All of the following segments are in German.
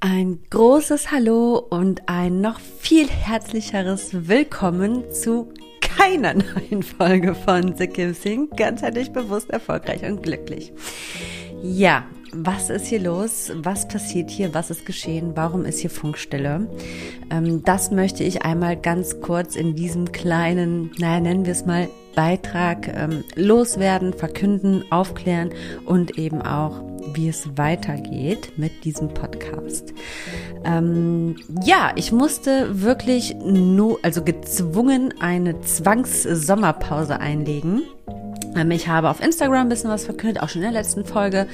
Ein großes Hallo und ein noch viel herzlicheres Willkommen zu keiner neuen Folge von The Kim Sing. Ganzheitlich bewusst, erfolgreich und glücklich. Ja, was ist hier los? Was passiert hier? Was ist geschehen? Warum ist hier Funkstille? Ähm, das möchte ich einmal ganz kurz in diesem kleinen, naja, nennen wir es mal Beitrag ähm, loswerden, verkünden, aufklären und eben auch wie es weitergeht mit diesem Podcast. Ähm, ja, ich musste wirklich nur, also gezwungen eine Zwangssommerpause einlegen. Ähm, ich habe auf Instagram ein bisschen was verkündet, auch schon in der letzten Folge,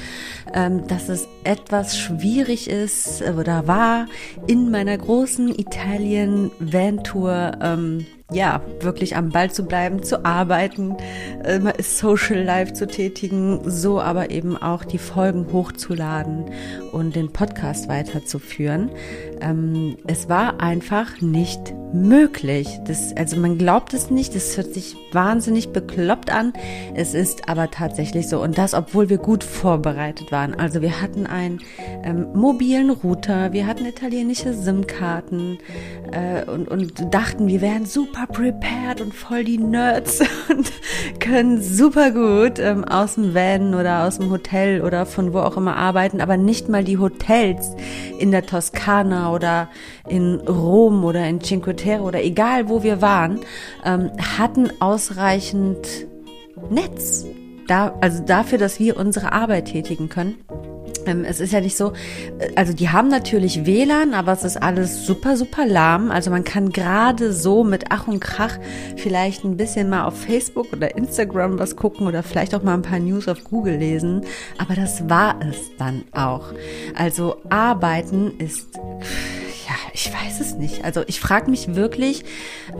ähm, dass es etwas schwierig ist oder war, in meiner großen Italien-Van-Tour ähm, ja, wirklich am Ball zu bleiben, zu arbeiten, Social Life zu tätigen, so aber eben auch die Folgen hochzuladen und den Podcast weiterzuführen. Ähm, es war einfach nicht möglich. Das, also man glaubt es nicht, es hört sich wahnsinnig bekloppt an. Es ist aber tatsächlich so. Und das, obwohl wir gut vorbereitet waren. Also wir hatten einen ähm, mobilen Router, wir hatten italienische SIM-Karten äh, und, und dachten, wir wären super prepared und voll die Nerds und können super gut ähm, aus dem Van oder aus dem Hotel oder von wo auch immer arbeiten, aber nicht mal die Hotels in der Toskana oder in Rom oder in Cinque Terre oder egal wo wir waren, ähm, hatten ausreichend Netz. Da, also dafür, dass wir unsere Arbeit tätigen können. Es ist ja nicht so, äh, also die haben natürlich WLAN, aber es ist alles super, super lahm. Also man kann gerade so mit Ach und Krach vielleicht ein bisschen mal auf Facebook oder Instagram was gucken oder vielleicht auch mal ein paar News auf Google lesen. Aber das war es dann auch. Also arbeiten ist ja, ich weiß es nicht. Also ich frage mich wirklich,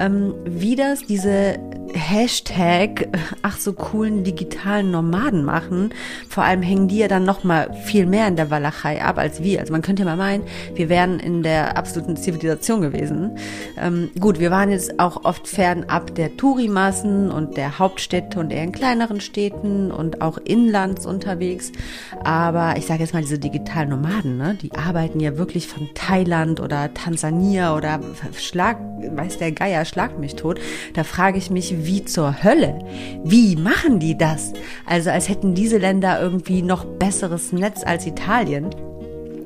ähm, wie das diese Hashtag ach so coolen digitalen Nomaden machen. Vor allem hängen die ja dann noch mal viel mehr in der Walachei ab als wir. Also man könnte ja mal meinen, wir wären in der absoluten Zivilisation gewesen. Ähm, gut, wir waren jetzt auch oft fernab der Tourimassen und der Hauptstädte und eher in kleineren Städten und auch inlands unterwegs. Aber ich sage jetzt mal diese digitalen Nomaden, ne? die arbeiten ja wirklich von Thailand oder Tansania oder Schlag, weiß der Geier, schlag mich tot. Da frage ich mich, wie zur Hölle? Wie machen die das? Also als hätten diese Länder irgendwie noch besseres Netz als Italien.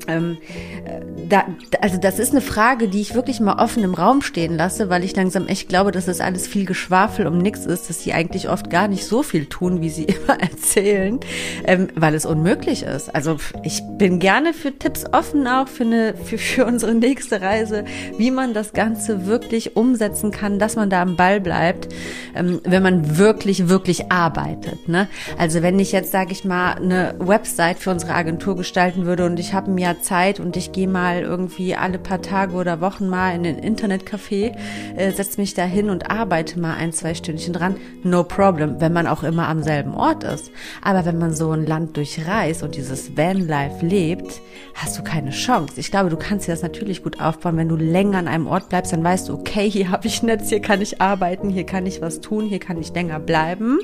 Ähm, äh, da, also das ist eine Frage, die ich wirklich mal offen im Raum stehen lasse, weil ich langsam echt glaube, dass das alles viel Geschwafel um nichts ist, dass sie eigentlich oft gar nicht so viel tun, wie sie immer erzählen, ähm, weil es unmöglich ist. Also ich bin gerne für Tipps offen auch für eine für, für unsere nächste Reise, wie man das Ganze wirklich umsetzen kann, dass man da am Ball bleibt, ähm, wenn man wirklich wirklich arbeitet. Ne? Also wenn ich jetzt sage ich mal eine Website für unsere Agentur gestalten würde und ich habe Zeit und ich gehe mal irgendwie alle paar Tage oder Wochen mal in ein Internetcafé, äh, setze mich da hin und arbeite mal ein, zwei Stündchen dran. No problem, wenn man auch immer am selben Ort ist. Aber wenn man so ein Land durchreist und dieses Vanlife lebt, hast du keine Chance. Ich glaube, du kannst dir das natürlich gut aufbauen. Wenn du länger an einem Ort bleibst, dann weißt du, okay, hier habe ich Netz, hier kann ich arbeiten, hier kann ich was tun, hier kann ich länger bleiben.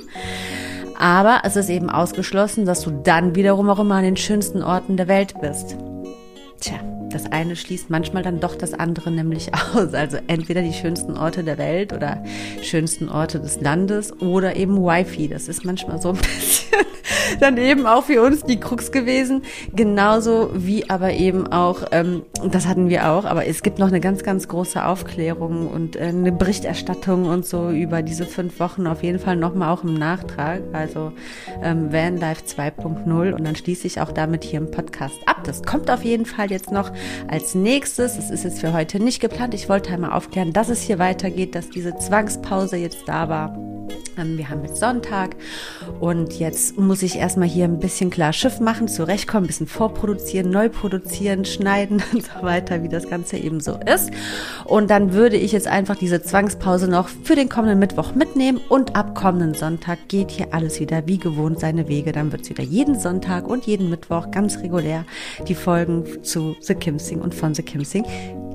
Aber es ist eben ausgeschlossen, dass du dann wiederum auch immer an den schönsten Orten der Welt bist. Tja, das eine schließt manchmal dann doch das andere nämlich aus. Also entweder die schönsten Orte der Welt oder schönsten Orte des Landes oder eben Wi-Fi. Das ist manchmal so ein bisschen dann eben auch für uns die Krux gewesen. Genauso wie aber eben auch, ähm, das hatten wir auch, aber es gibt noch eine ganz, ganz große Aufklärung und äh, eine Berichterstattung und so über diese fünf Wochen auf jeden Fall nochmal auch im Nachtrag. Also ähm, Vanlife 2.0 und dann schließe ich auch damit hier im Podcast ab. Das kommt auf jeden Fall jetzt noch als nächstes. Das ist jetzt für heute nicht geplant. Ich wollte einmal aufklären, dass es hier weitergeht, dass diese Zwangspause jetzt da war. Ähm, wir haben jetzt Sonntag und jetzt muss ich erstmal hier ein bisschen klar Schiff machen, zurechtkommen, ein bisschen vorproduzieren, neu produzieren, schneiden und so weiter, wie das Ganze eben so ist. Und dann würde ich jetzt einfach diese Zwangspause noch für den kommenden Mittwoch mitnehmen und ab kommenden Sonntag geht hier alles wieder wie gewohnt seine Wege. Dann wird es wieder jeden Sonntag und jeden Mittwoch ganz regulär die Folgen zu The Kimsing und von The Kimsing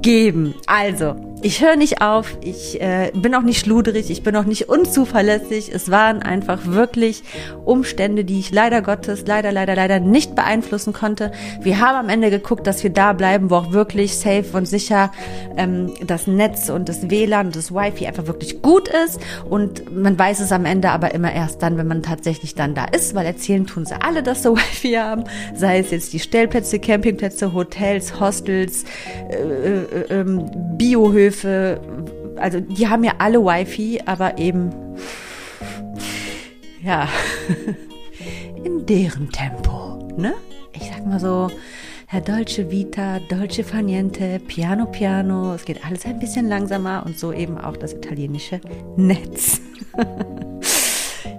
geben. Also, ich höre nicht auf, ich äh, bin auch nicht schluderig, ich bin auch nicht unzuverlässig. Es waren einfach wirklich Umstände, die ich leider Gottes, leider, leider, leider nicht beeinflussen konnte. Wir haben am Ende geguckt, dass wir da bleiben, wo auch wirklich safe und sicher ähm, das Netz und das WLAN und das Wi-Fi einfach wirklich gut ist. Und man weiß es am Ende aber immer erst dann, wenn man tatsächlich dann da ist, weil erzählen tun sie alle, dass sie Wi-Fi haben. Sei es jetzt die Stellplätze, Campingplätze, Hotels, Hostels, äh, äh, äh, Biohöfe, also die haben ja alle Wi-Fi, aber eben ja in deren Tempo, ne? Ich sag mal so, Herr Dolce Vita, Dolce Faniente, Piano Piano, es geht alles ein bisschen langsamer und so eben auch das italienische Netz.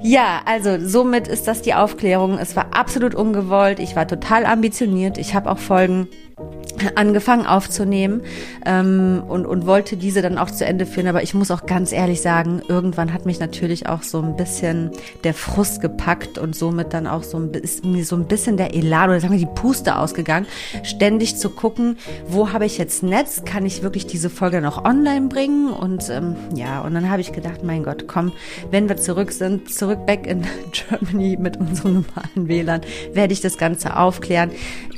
Ja, also somit ist das die Aufklärung. Es war absolut ungewollt. Ich war total ambitioniert. Ich habe auch Folgen angefangen aufzunehmen ähm, und, und wollte diese dann auch zu Ende führen. Aber ich muss auch ganz ehrlich sagen, irgendwann hat mich natürlich auch so ein bisschen der Frust gepackt und somit dann auch so ein, ist mir so ein bisschen der Elan oder sagen wir die Puste ausgegangen, ständig zu gucken, wo habe ich jetzt Netz, kann ich wirklich diese Folge noch online bringen und ähm, ja, und dann habe ich gedacht, mein Gott, komm, wenn wir zurück sind, zurück back in Germany mit unserem normalen WLAN, werde ich das Ganze aufklären.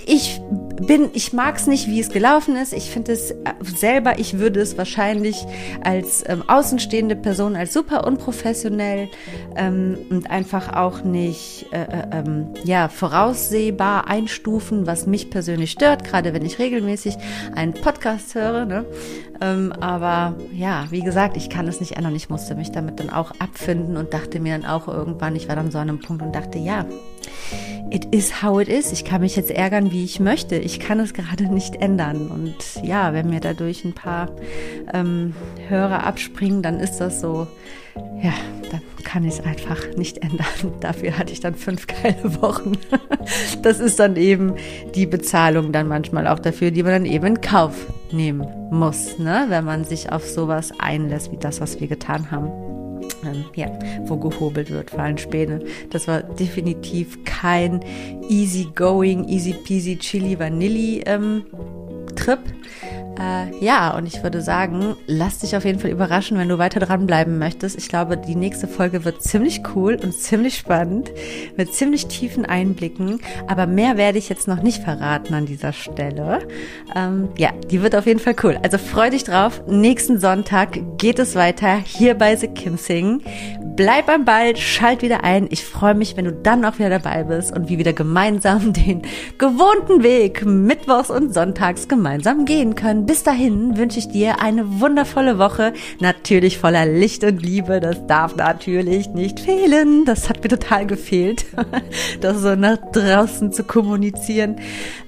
Ich bin, ich mag es nicht, wie es gelaufen ist. Ich finde es äh, selber, ich würde es wahrscheinlich als ähm, außenstehende Person als super unprofessionell ähm, und einfach auch nicht äh, äh, ähm, ja voraussehbar einstufen, was mich persönlich stört, gerade wenn ich regelmäßig einen Podcast höre. Ne? Ähm, aber ja, wie gesagt, ich kann es nicht ändern. Ich musste mich damit dann auch abfinden und dachte mir dann auch irgendwann, ich war dann so an einem Punkt und dachte, ja, it is how it is. Ich kann mich jetzt ärgern, wie ich möchte. Ich kann es gerade nicht ändern. Und ja, wenn mir dadurch ein paar ähm, Hörer abspringen, dann ist das so, ja, dann kann ich es einfach nicht ändern. Dafür hatte ich dann fünf geile Wochen. Das ist dann eben die Bezahlung dann manchmal auch dafür, die man dann eben in Kauf nehmen muss, ne? wenn man sich auf sowas einlässt, wie das, was wir getan haben ähm, ja, wo gehobelt wird, fallen Späne. Das war definitiv kein easy going, easy peasy, chili vanilli ähm, Trip. Äh, ja, und ich würde sagen, lass dich auf jeden Fall überraschen, wenn du weiter dranbleiben möchtest. Ich glaube, die nächste Folge wird ziemlich cool und ziemlich spannend, mit ziemlich tiefen Einblicken. Aber mehr werde ich jetzt noch nicht verraten an dieser Stelle. Ähm, ja, die wird auf jeden Fall cool. Also freu dich drauf. Nächsten Sonntag geht es weiter hier bei The Kim Sing. Bleib am Ball, schalt wieder ein. Ich freue mich, wenn du dann auch wieder dabei bist und wir wieder gemeinsam den gewohnten Weg mittwochs und sonntags gemeinsam gehen können dahin wünsche ich dir eine wundervolle Woche, natürlich voller Licht und Liebe. Das darf natürlich nicht fehlen. Das hat mir total gefehlt, das so nach draußen zu kommunizieren.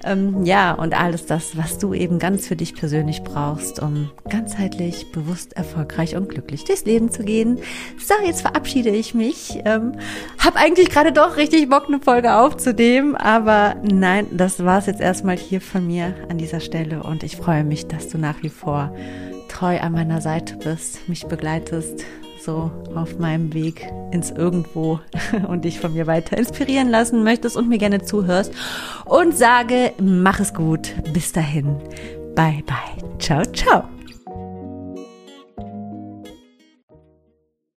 Ähm, ja, und alles das, was du eben ganz für dich persönlich brauchst, um ganzheitlich, bewusst, erfolgreich und glücklich durchs Leben zu gehen. So, jetzt verabschiede ich mich. Ähm, hab eigentlich gerade doch richtig Bock, eine Folge aufzunehmen, aber nein, das war's jetzt erstmal hier von mir an dieser Stelle und ich freue dass du nach wie vor treu an meiner Seite bist, mich begleitest, so auf meinem Weg ins Irgendwo und dich von mir weiter inspirieren lassen möchtest und mir gerne zuhörst und sage, mach es gut. Bis dahin. Bye bye. Ciao, ciao.